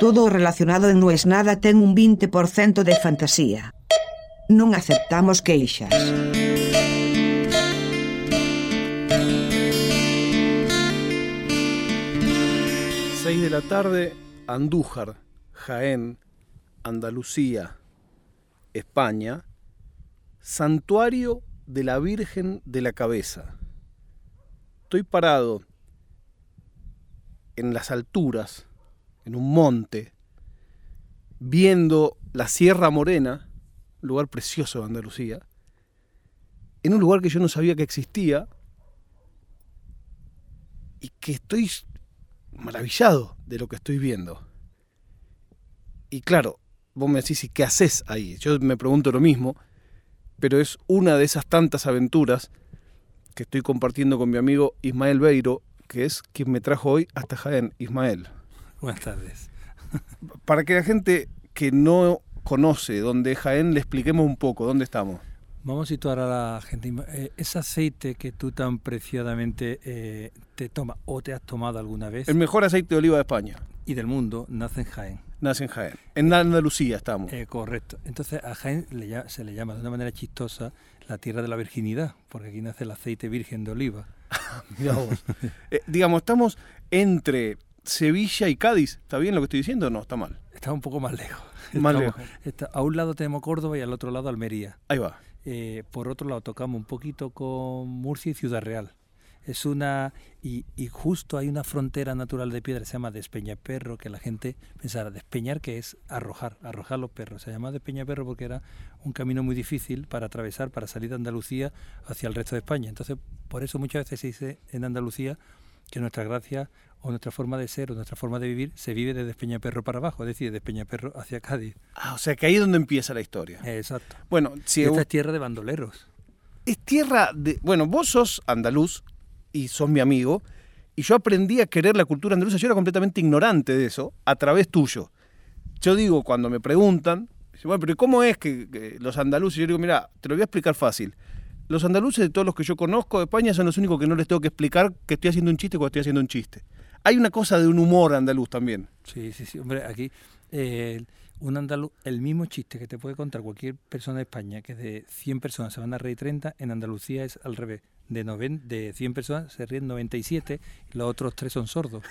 Todo relacionado en No es nada ten un 20% de fantasía. Non aceptamos queixas. Seis de la tarde, Andújar, Jaén, Andalucía, España, Santuario de la Virgen de la Cabeza. Estoy parado en las alturas, en un monte, viendo la Sierra Morena, un lugar precioso de Andalucía, en un lugar que yo no sabía que existía y que estoy maravillado de lo que estoy viendo. Y claro, vos me decís, ¿y qué haces ahí? Yo me pregunto lo mismo, pero es una de esas tantas aventuras que estoy compartiendo con mi amigo Ismael Beiro, que es quien me trajo hoy hasta Jaén. Ismael. Buenas tardes. Para que la gente que no conoce dónde es Jaén, le expliquemos un poco dónde estamos. Vamos a situar a la gente. Eh, ese aceite que tú tan preciadamente eh, te tomas o te has tomado alguna vez. El mejor aceite de oliva de España. Y del mundo nace en Jaén. Nace en Jaén. En Andalucía estamos. Eh, correcto. Entonces a Jaén se le llama de una manera chistosa la tierra de la virginidad, porque aquí nace el aceite virgen de oliva. digamos, estamos entre Sevilla y Cádiz. ¿Está bien lo que estoy diciendo o no? Está mal. Está un poco más lejos. Más lejos. a un lado tenemos Córdoba y al otro lado Almería. Ahí va. Eh, por otro lado tocamos un poquito con Murcia y Ciudad Real. Es una y, justo hay una frontera natural de piedra, se llama Despeñaperro, que la gente pensara, despeñar que es arrojar, arrojar los perros. Se llama Despeñaperro porque era un camino muy difícil para atravesar, para salir de Andalucía hacia el resto de España. Entonces, por eso muchas veces se dice en Andalucía que nuestra gracia o nuestra forma de ser o nuestra forma de vivir se vive desde Peñaperro para abajo, es decir, de Peñaperro hacia Cádiz. Ah, o sea que ahí es donde empieza la historia. Exacto. Bueno, si esta es tierra de bandoleros. Es tierra de... Bueno, vos sos andaluz y sos mi amigo, y yo aprendí a querer la cultura andaluza, yo era completamente ignorante de eso, a través tuyo. Yo digo, cuando me preguntan, bueno, pero ¿cómo es que, que los andaluces? Yo digo, mira, te lo voy a explicar fácil los andaluces de todos los que yo conozco de España son los únicos que no les tengo que explicar que estoy haciendo un chiste cuando estoy haciendo un chiste. Hay una cosa de un humor andaluz también. Sí, sí, sí. Hombre, aquí eh, un andaluz, el mismo chiste que te puede contar cualquier persona de España, que de 100 personas se van a reír 30, en Andalucía es al revés. De, de 100 personas se ríen 97 y los otros tres son sordos.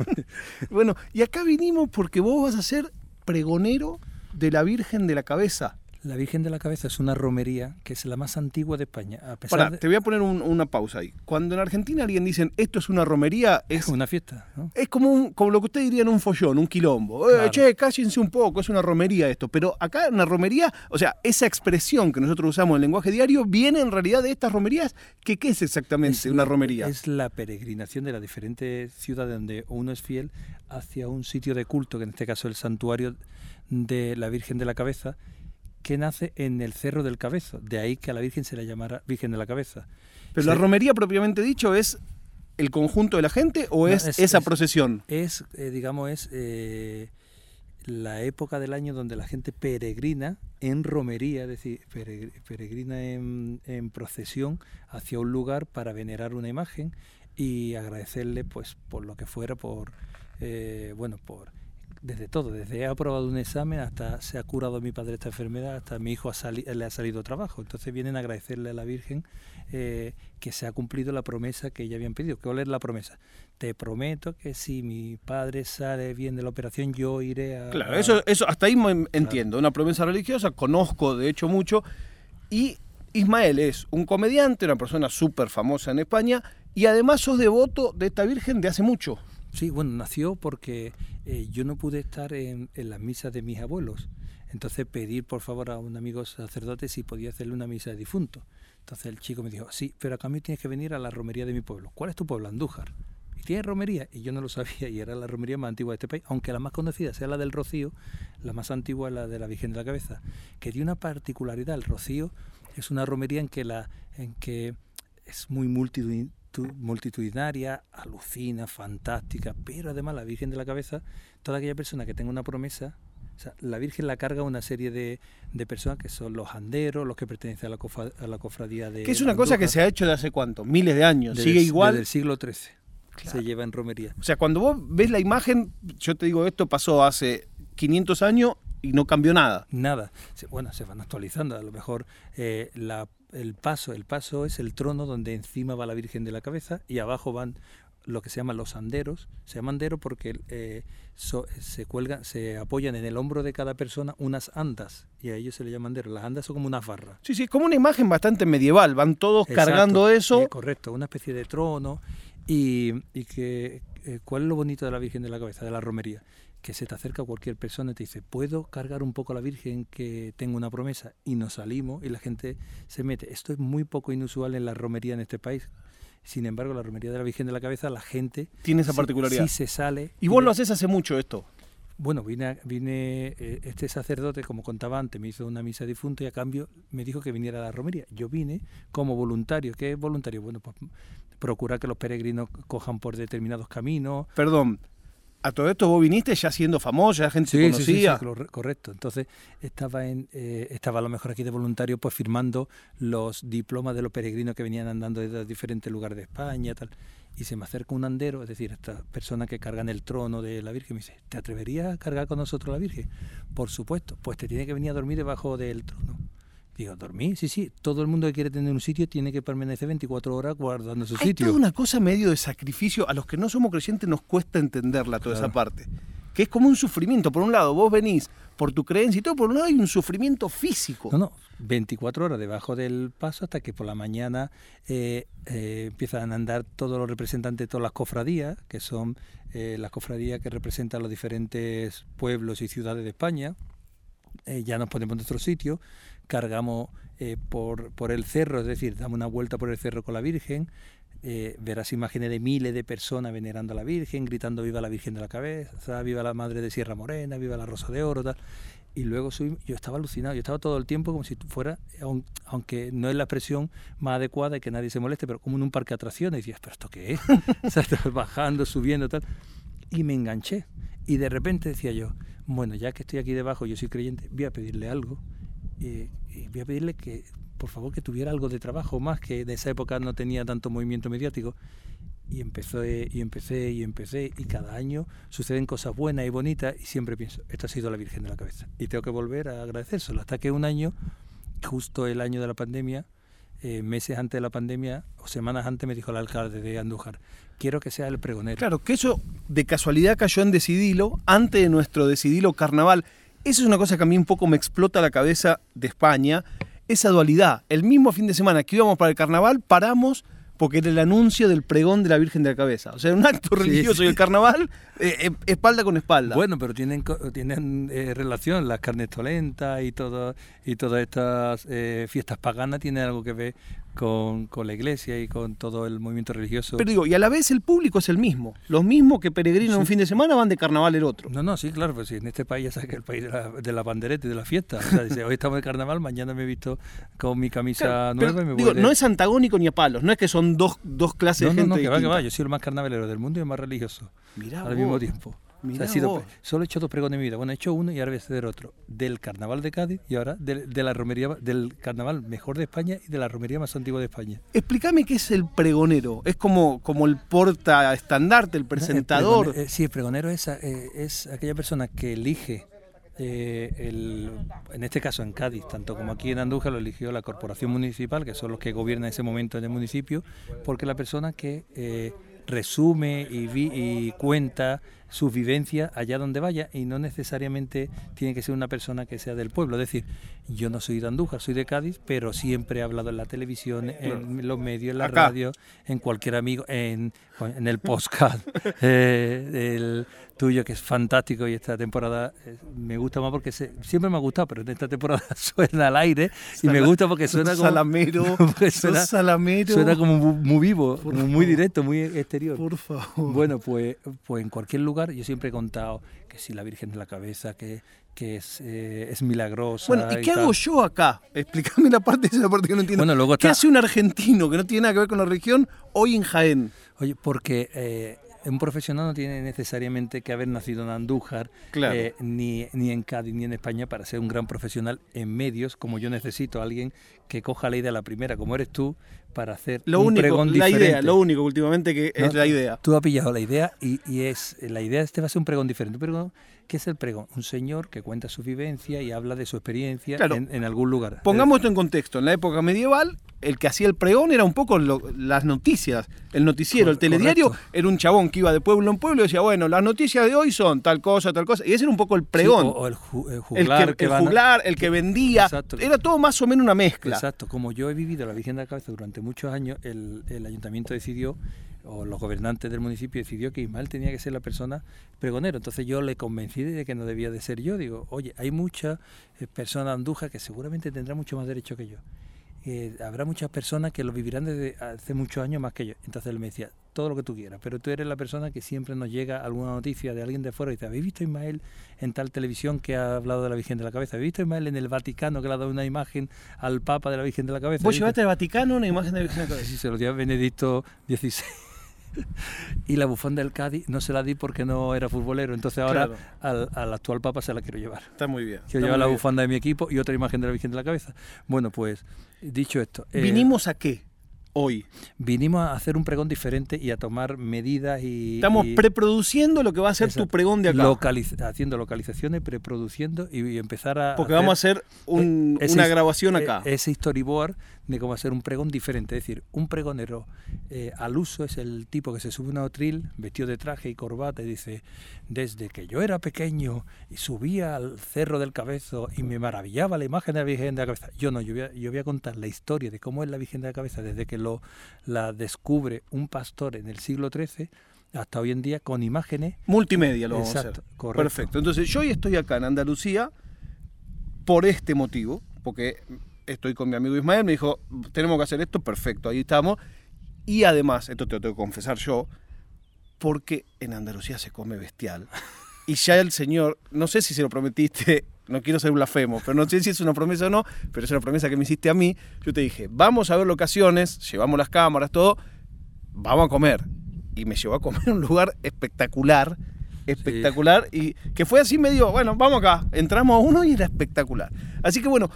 bueno, y acá vinimos porque vos vas a ser pregonero de la Virgen de la Cabeza. La Virgen de la Cabeza es una romería que es la más antigua de España. A pesar te voy a poner una pausa ahí. Cuando en Argentina alguien dice esto es una romería, es, una fiesta. Es como, un, como lo que usted diría en un follón, un quilombo. Eh, che, cállense un poco, es una romería esto. Pero acá una romería, o sea, esa expresión que nosotros usamos en el lenguaje diario viene en realidad de estas romerías. Que, ¿Qué es exactamente una romería? Es la peregrinación de las diferentes ciudades donde uno es fiel hacia un sitio de culto, que en este caso es el santuario de la Virgen de la Cabeza que nace en el Cerro del Cabezo, de ahí que a la Virgen se la llamara Virgen de la Cabeza. Pero la romería propiamente dicho es el conjunto de la gente o es, esa procesión? Es, eh, digamos, es eh, la época del año donde la gente peregrina en romería, es decir, peregrina en, en, procesión hacia un lugar para venerar una imagen y agradecerle, pues, por lo que fuera, por, eh, bueno, por desde todo, desde he aprobado un examen hasta se ha curado mi padre esta enfermedad, hasta mi hijo le ha salido trabajo. Entonces vienen a agradecerle a la Virgen eh, que se ha cumplido la promesa que ella habían pedido. ¿Cuál es la promesa? Te prometo que si mi padre sale bien de la operación, yo iré a... Claro, eso, eso hasta ahí entiendo, una promesa religiosa, conozco de hecho mucho, y Ismael es un comediante, una persona súper famosa en España, y además sos devoto de esta Virgen de hace mucho. Sí, bueno, nació porque eh, yo no pude estar en, en, las misas de mis abuelos. Entonces pedir por favor a un amigo sacerdote si podía hacerle una misa de difunto. Entonces el chico me dijo, sí, pero a cambio tienes que venir a la romería de mi pueblo. ¿Cuál es tu pueblo? Andújar. ¿Y tienes romería? Y yo no lo sabía y era la romería más antigua de este país, aunque la más conocida sea la del Rocío, la más antigua es la de la Virgen de la Cabeza, que tiene una particularidad. El Rocío es una romería en que, la, en que es muy multitudinaria multitudinaria, alucina, fantástica, pero además la Virgen de la Cabeza, toda aquella persona que tenga una promesa, o sea, la Virgen la carga una serie de, de, personas que son los anderos, los que pertenecen a la, a la cofradía de... Que es una cosa que se ha hecho de hace cuánto, miles de años, sigue igual. Desde el siglo XIII. se lleva en romería. O sea, cuando vos ves la imagen, yo te digo, esto pasó hace 500 años y no cambió nada. Nada. Bueno, se van actualizando. A lo mejor eh, el paso, el paso es el trono donde encima va la Virgen de la Cabeza y abajo van lo que se llaman los anderos. Se llaman anderos porque eh, se cuelgan, se apoyan en el hombro de cada persona unas andas y a ellos se le llaman anderos. Las andas son como una farra. Sí, sí, como una imagen bastante medieval. Van todos cargando eso. Eh, correcto, una especie de trono. Y, que, eh, ¿cuál es lo bonito de la Virgen de la Cabeza, de la romería? Que se te acerca cualquier persona y te dice, ¿puedo cargar un poco a la Virgen que tengo una promesa? Y nos salimos y la gente se mete. Esto es muy poco inusual en la romería en este país sin embargo, la romería de la Virgen de la Cabeza, la gente... Tiene esa particularidad. Sí, se sale. ¿Y vos lo haces hace mucho esto? Bueno, vine, vine eh, este sacerdote, como contaba antes, me hizo una misa difunta y a cambio me dijo que viniera a la romería. Yo vine como voluntario. ¿Qué es voluntario? Bueno, pues procurar que los peregrinos cojan por determinados caminos. Perdón, a todo esto vos viniste ya siendo famoso, ya gente sí, conocía. Sí, sí, correcto. Entonces estaba en, eh, estaba a lo mejor aquí de voluntario pues firmando los diplomas de los peregrinos que venían andando desde diferentes lugares de España tal. Y se me acerca un andero, es decir, esta persona que carga en el trono de la Virgen, me dice, ¿te atreverías a cargar con nosotros la Virgen? Por supuesto, pues te tiene que venir a dormir debajo del trono. Digo, ¿dormir? Sí, sí. Todo el mundo que quiere tener un sitio tiene que permanecer 24 horas guardando su sitio. Es una cosa medio de sacrificio. A los que no somos creyentes nos cuesta entenderla toda esa parte. Que es como un sufrimiento. Por un lado, vos venís por tu creencia y todo, por un lado hay un sufrimiento físico. No, no. 24 horas debajo del paso hasta que por la mañana eh, eh, empiezan a andar todos los representantes de todas las cofradías, que son eh, las cofradías que representan los diferentes pueblos y ciudades de España. ya nos ponemos en nuestro sitio cargamos eh, por, por, el cerro, es decir, damos una vuelta por el cerro con la Virgen, eh, verás imágenes de miles de personas venerando a la Virgen, gritando viva la Virgen de la Cabeza, viva la Madre de Sierra Morena, viva la Rosa de Oro, tal. Y luego yo estaba alucinado, yo estaba todo el tiempo como si fuera, aunque no es la expresión más adecuada y que nadie se moleste, pero como en un parque de atracciones, y decías, ¿pero esto qué es? bajando, subiendo, tal. Y me enganché. Y de repente decía yo, bueno, ya que estoy aquí debajo, yo soy creyente, voy a pedirle algo y voy a pedirle que por favor que tuviera algo de trabajo más, que en esa época no tenía tanto movimiento mediático. Y empecé, y empecé, y empecé, y cada año suceden cosas buenas y bonitas, y siempre pienso, esto ha sido la Virgen de la Cabeza. Y tengo que volver a agradecérselo, hasta que un año, justo el año de la pandemia, eh, meses antes de la pandemia o semanas antes me dijo el alcalde de Andújar, quiero que sea el pregonero. Claro, que eso de casualidad cayó en Decidilo, antes de nuestro Decidilo Carnaval. Eso es una cosa que a mí un poco me explota la cabeza de España, esa dualidad. El mismo fin de semana que íbamos para el carnaval, paramos porque era el anuncio del pregón de la Virgen de la Cabeza. O sea, un acto religioso y el carnaval, eh, eh, espalda con espalda. Bueno, pero tienen, tienen eh, relación, las carnes tolentas y, todo, y todas estas fiestas paganas tienen algo que ver con, con, la iglesia y con todo el movimiento religioso. Pero digo, y a la vez el público es el mismo. Los mismos que peregrinan un fin de semana van de carnaval el otro. No, no, sí, claro, pues sí, en este país ya sabes que el país de la, de la bandereta y de la fiesta. O sea, dice, hoy estamos de carnaval, mañana me he visto con mi camisa nueva y me digo, no es antagónico ni a palos, no es que son dos, dos clases de gente. No, no, que va, que va, yo soy el más carnavalero del mundo y el más religioso. Mirá al mismo tiempo solo he hecho dos pregones en mi vida. Bueno, he hecho uno y ahora voy a hacer otro. Del carnaval de Cádiz y ahora de, la romería, del carnaval mejor de España y de la romería más antigua de España. Explícame qué es el pregonero. Es como, como el porta estandarte, el presentador. Eh, sí, el pregonero es, eh, es aquella persona que elige eh, el, en este caso en Cádiz, tanto como aquí en Andújar, lo eligió la corporación municipal, que son los que gobiernan ese momento en el municipio, porque la persona que resume y, y cuenta sus vivencias allá donde vaya y no necesariamente tiene que ser una persona que sea del pueblo. Es decir, yo no soy de Andújar, soy de Cádiz, pero siempre he hablado en la televisión, en los medios, en la radio, en cualquier amigo, en, en el podcast eh, tuyo, que es fantástico y esta temporada eh, me gusta más porque siempre me ha gustado, pero en esta temporada suena al aire y me gusta porque suena como... Salamero, suena, salamero. Suena como muy vivo, muy directo, muy exterior. Por favor. Bueno, pues, pues en cualquier lugar yo siempre he contado que si la Virgen de la Cabeza, que, que es, eh, es milagrosa. Bueno, ¿y, qué hago yo acá? Explícame la parte, esa parte que no entiendo. Bueno, luego ¿Qué hace un argentino que no tiene nada que ver con la región hoy en Jaén? Oye, porque eh, un profesional no tiene necesariamente que haber nacido en Andújar, eh, ni, ni en Cádiz, ni en España para ser un gran profesional en medios, como yo necesito, alguien que coja la idea la primera, como eres tú, para hacer lo un único, pregón la diferente. idea, lo único últimamente que es la idea. Tú has pillado la idea y, y es la idea este va a ser un pregón diferente. Un pregón, ¿Qué es el pregón? Un señor que cuenta su vivencia y habla de su experiencia Claro. en, en algún lugar. Pongamos esto en contexto. En la época medieval, el que hacía el pregón era un poco lo- las noticias, el noticiero, el telediario. correcto. Era un chabón que iba de pueblo en pueblo y decía, bueno, las noticias de hoy son tal cosa, tal cosa. Y ese era un poco el Sí, pregón. o, o el, ju- el que, el van a- juglar, el que vendía. Exacto. Era todo más o menos una mezcla. Exacto, como yo he vivido la Virgen de la Cabeza durante muchos años, el, el ayuntamiento decidió, o los gobernantes del municipio decidió que Ismael tenía que ser la persona pregonero. Entonces yo le convencí de que no debía de ser yo. Digo, oye, hay muchas eh, personas andujas que seguramente tendrán mucho más derecho que yo. Eh, habrá muchas personas que lo vivirán desde hace muchos años más que yo. Entonces él me decía, todo lo que tú quieras, pero tú eres la persona que siempre nos llega alguna noticia de alguien de fuera y dice, ¿habéis visto a Ismael en tal televisión que ha hablado de la Virgen de la Cabeza? ¿Habéis visto a Ismael en el Vaticano que le ha dado una imagen al Papa de la Virgen de la Cabeza? Vos ¿Habéis llevaste al Vaticano una imagen de la Virgen de la Cabeza. Sí, se lo dio a Benedicto XVI. Y la bufanda del Cádiz no se la di porque no era futbolero. Entonces ahora Claro. al, al actual Papa se la quiero llevar. Está muy bien. Quiero llevar la bien. bufanda de mi equipo y otra imagen de la Virgen de la Cabeza. Bueno, pues dicho esto, eh, ¿Vinimos a qué hoy? vinimos a hacer un pregón diferente y a tomar medidas y... Estamos y- preproduciendo lo que va a ser tu pregón de acá. localiz- haciendo localizaciones, preproduciendo y, y empezar a... porque hacer- vamos a hacer un- eh, ese una grabación eh, acá. Ese storyboard de cómo hacer un pregón diferente. Es decir, un pregonero eh, al uso es el tipo que se sube a un atril vestido de traje y corbata y dice, desde que yo era pequeño y subía al cerro del cabezo y me maravillaba la imagen de la Virgen de la Cabeza. Yo no, yo voy a, yo voy a contar la historia de cómo es la Virgen de la Cabeza desde que lo, la descubre un pastor en el siglo XIII hasta hoy en día con imágenes Multimedia lo vamos a Exacto, hacer. correcto. Perfecto. Entonces, yo hoy estoy acá en Andalucía por este motivo, porque estoy con mi amigo Ismael, me dijo, tenemos que hacer esto, perfecto, ahí estamos. Y además, esto te lo tengo que confesar yo, porque en Andalucía se come bestial. Y ya el señor, no sé si se lo prometiste, no quiero ser blasfemo, pero no sé si es una promesa o no, pero es una promesa que me hiciste a mí. Yo te dije, vamos a ver locaciones, llevamos las cámaras, todo, vamos a comer. Y me llevó a comer un lugar espectacular, espectacular, y que fue así medio, bueno, vamos acá, entramos a uno y era espectacular. Así que bueno,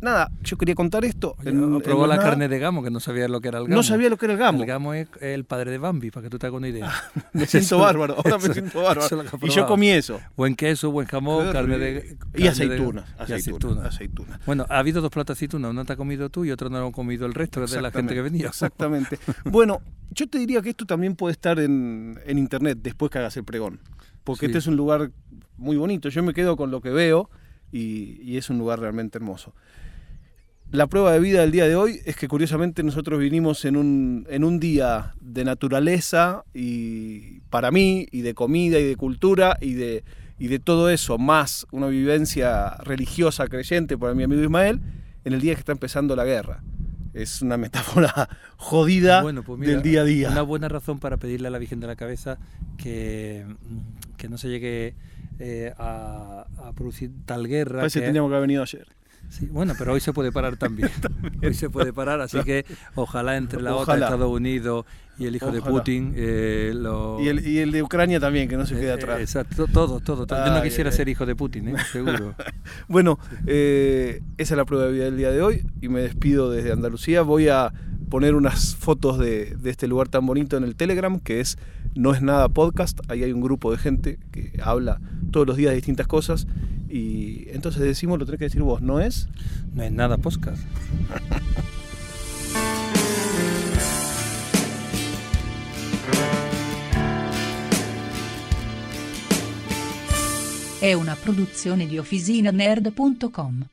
nada, yo quería contar esto. En- en probó la nada. carne de gamo, que no sabía lo que era el gamo. No sabía lo que era el gamo. El gamo es el padre de Bambi, para que tú te hagas una idea. Me siento Eso- bárbaro, ahora me siento bárbaro. Y yo comí eso. Buen queso, buen jamón, carne de... Y carne de- aceitunas, y aceitunas, aceitunas. aceitunas. Bueno, ha habido dos platos de aceitunas, uno te ha comido tú y otro no lo ha comido el resto de la gente que venía. Exactamente. bueno, yo te diría que esto también puede estar en, en internet después que hagas el pregón. Porque Sí. este es un lugar muy bonito. Yo me quedo con lo que veo y, y es un lugar realmente hermoso. La prueba de vida del día de hoy es que curiosamente nosotros vinimos en un, en un día de naturaleza y para mí, y de comida y de cultura y de, y de todo eso, más una vivencia religiosa creyente para mi amigo Ismael, en el día que está empezando la guerra. Es una metáfora jodida Bueno, pues mira, del día a día. Una buena razón para pedirle a la Virgen de la Cabeza que, que no se llegue eh, a, a producir tal guerra. Parece que que- tendríamos que haber venido ayer. Sí, bueno, pero hoy se puede parar también. Hoy se puede parar, así que ojalá entre la OTAN, Ojalá. Estados Unidos y el hijo de. Putin eh, lo... Y el, y el de Ucrania también, que no se quede eh, atrás. Exacto, todo, todo. todo. Yo no quisiera ser hijo de Putin, ¿eh? seguro. Bueno, eh, esa es la prueba de vida del día de hoy y me despido desde Andalucía. Voy a poner unas fotos de, de este lugar tan bonito en el Telegram, que es No es nada podcast. Ahí hay un grupo de gente que habla todos los días de distintas cosas. Y entonces decimos, lo tenés que decir vos, ¿no es? No es nada podcast. È una produzione di OfficinaNerd.com.